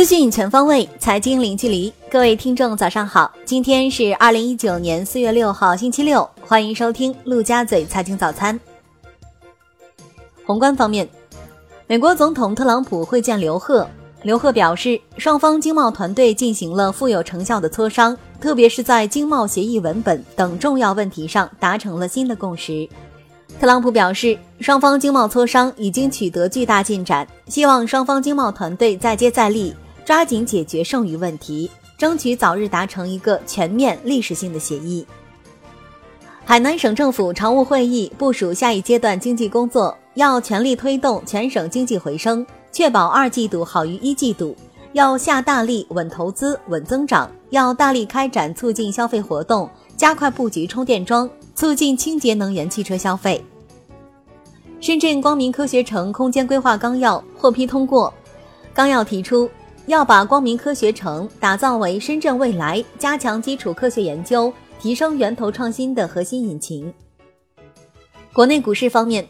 资讯全方位，财经零距离。各位听众，早上好！今天是二零一九年四月六号，星期六。欢迎收听陆家嘴财经早餐。宏观方面，美国总统特朗普会见刘鹤。刘鹤表示，双方经贸团队进行了富有成效的磋商，特别是在经贸协议文本等重要问题上达成了新的共识。特朗普表示，双方经贸磋商已经取得巨大进展，希望双方经贸团队再接再厉，抓紧解决剩余问题，争取早日达成一个全面历史性的协议。海南省政府常务会议部署下一阶段经济工作，要全力推动全省经济回升，确保二季度好于一季度；要下大力稳投资、稳增长，要大力开展促进消费活动，加快布局充电桩，促进清洁能源汽车消费。深圳光明科学城空间规划纲要获批通过，纲要提出要把光明科学城打造为深圳未来加强基础科学研究、提升源头创新的核心引擎。国内股市方面，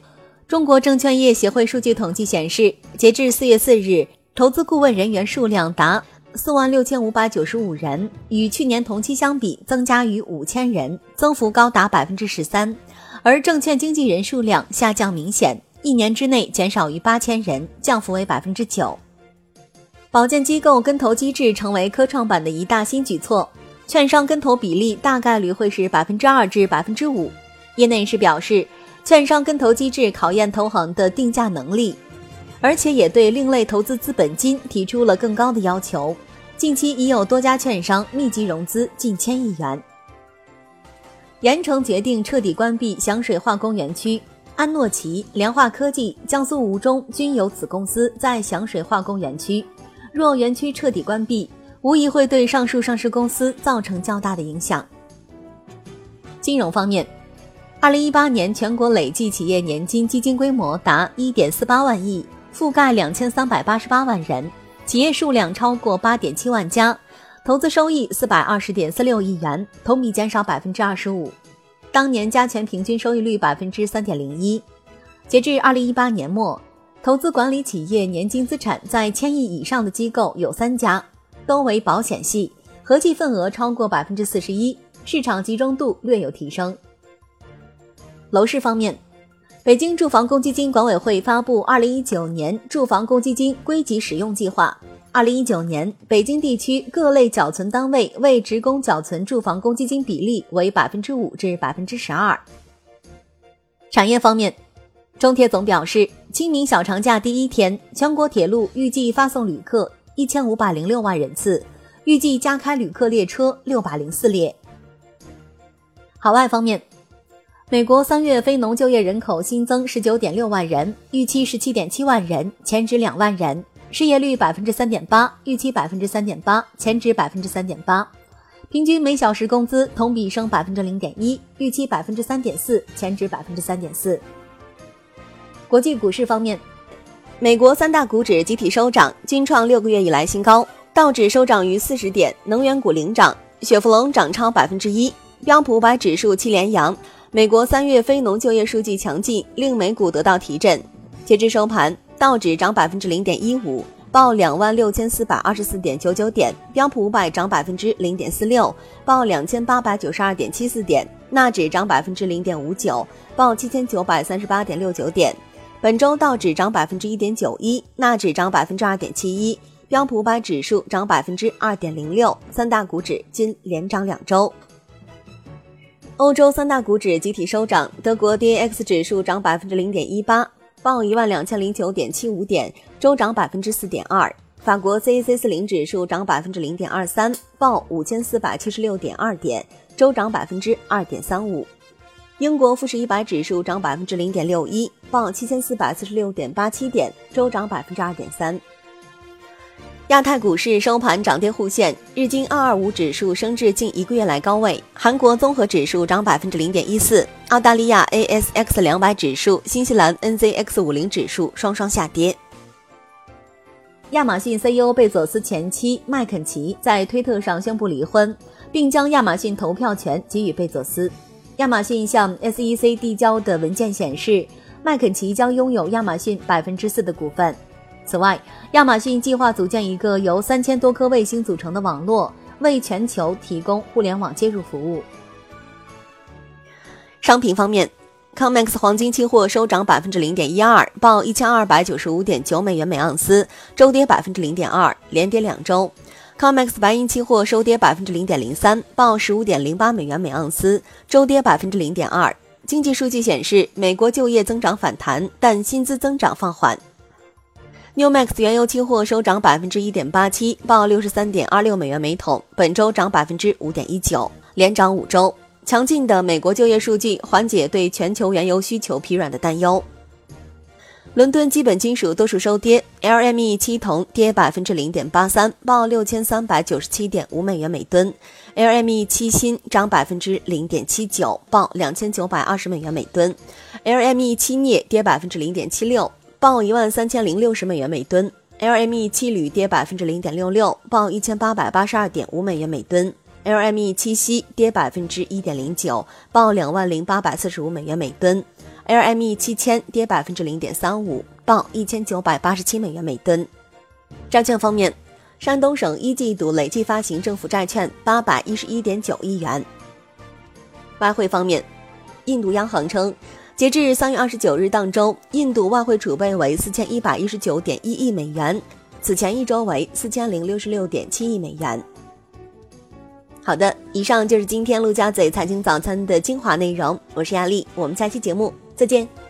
中国证券业协会数据统计显示，截至四月四日，投资顾问人员数量达四万六千五百九十五人，与去年同期相比增加逾五千人，增幅高达百分之十三。而证券经纪人数量下降明显，一年之内减少逾八千人，降幅为百分之九。保荐机构跟投机制成为科创板的一大新举措，券商跟投比例大概率会是百分之二至百分之五。业内人士表示，券商跟投机制考验投行的定价能力，而且也对另类投资资本金提出了更高的要求。近期已有多家券商密集融资近千亿元。盐城决定彻底关闭响水化工园区，安诺奇、联化科技、江苏吴中均有子公司在响水化工园区。若园区彻底关闭，无疑会对上述上市公司造成较大的影响。金融方面，二零一八年全国累计企业年金基金规模达一点四八万亿，覆盖两千三百八十八万人，企业数量超过八点七万家。投资收益四百二十点四六亿元，同比减少百分之二十五。当年加权平均收益率百分之三点零一。截至二零一八年末，投资管理企业年金资产在千亿以上的机构有三家，都为保险系，合计份额超过百分之四十一，市场集中度略有提升。楼市方面，北京住房公积金管委会发布二零一九年住房公积金归集使用计划。二零一九年，北京地区各类缴存单位为职工缴存住房公积金比例为百分之五至百分之十二。产业方面，中铁总表示，清明小长假第一天，全国铁路预计发送旅客一千五百零六万人次，预计加开旅客列车六百零四列。海外方面，美国三月非农就业人口新增十九点六万人，预期十七点七万人，前值两万人。失业率百分之三点八，预期百分之三点八，前值百分之三点八。平均每小时工资同比升百分之零点一，预期百分之三点四，前值百分之三点四。国际股市方面，美国三大股指集体收涨，均创六个月以来新高。道指收涨逾四十点，能源股领涨，雪佛龙涨超百分之一。标普五百指数七连阳。美国三月非农就业数据强劲，令美股得到提振。截至收盘。道指涨百分之零点一五，报两万六千四百二十四点九九点；标普五百涨百分之零点四六，报两千八百九十二点七四点；纳指涨百分之零点五九，报七千九百三十八点六九点。本周道指涨百分之一点九一，纳指涨百分之二点七一，标普五百指数涨百分之二点零六，三大股指均连涨两周。欧洲三大股指集体收涨，德国 DAX 指数涨百分之零点一八。报一万两千零九点七五点，周涨百分之四点二。法国 CAC 四零指数涨百分之零点二三，报五千四百七十六点二点，周涨百分之二点三五。英国富时一百指数涨百分之零点六一，报七千四百四十六点八七点，周涨百分之二点三。亚太股市收盘涨跌互现，日经二二五指数升至近一个月来高位，韩国综合指数涨百分之零点一四，澳大利亚 ASX 两百指数、新西兰 NZX 五零指数双双下跌。亚马逊 CEO 贝佐斯前妻麦肯齐在推特上宣布离婚，并将亚马逊投票权给予贝佐斯。亚马逊向 SEC 递交的文件显示，麦肯齐将拥有亚马逊百分之四的股份。此外，亚马逊计划组建一个由三千多颗卫星组成的网络，为全球提供互联网接入服务。商品方面，COMEX 黄金期货收涨百分之零点一二，报一千二百九十五点九美元每盎司，周跌百分之零点二，连跌两周。COMEX 白银期货收跌百分之零点零三，报十五点零八美元每盎司，周跌百分之零点二。经济数据显示，美国就业增长反弹，但薪资增长放缓。NewMax 原油期货收涨百分之一点八七，报六十三点二六美元每桶，本周涨百分之五点一九，连涨五周。强劲的美国就业数据缓解对全球原油需求疲软的担忧。伦敦基本金属多数收跌，LME 七铜跌百分之零点八三，报六千三百九十七点五美元每吨。；LME 七锌涨百分之零点七九，报两千九百二十美元每吨。；LME 七镍跌百分之零点七六，报一万三千零六十美元每吨。；LME 七铝跌百分之零点六六，报一千八百八十二点五美元每吨。；LME 七锡跌百分之一点零九，报两万零八百四十五美元每吨。LME 七千跌百分之零点三五，报一千九百八十七美元每吨。债券方面，山东省一季度累计发行政府债券八百一十一点九亿元。外汇方面，印度央行称，截至三月二十九日当周，印度外汇储备为四千一百一十九点一亿美元，此前一周为四千零六十六点七亿美元。好的，以上就是今天陆家嘴财经早餐的精华内容，我是亚丽，我们下期节目。再见。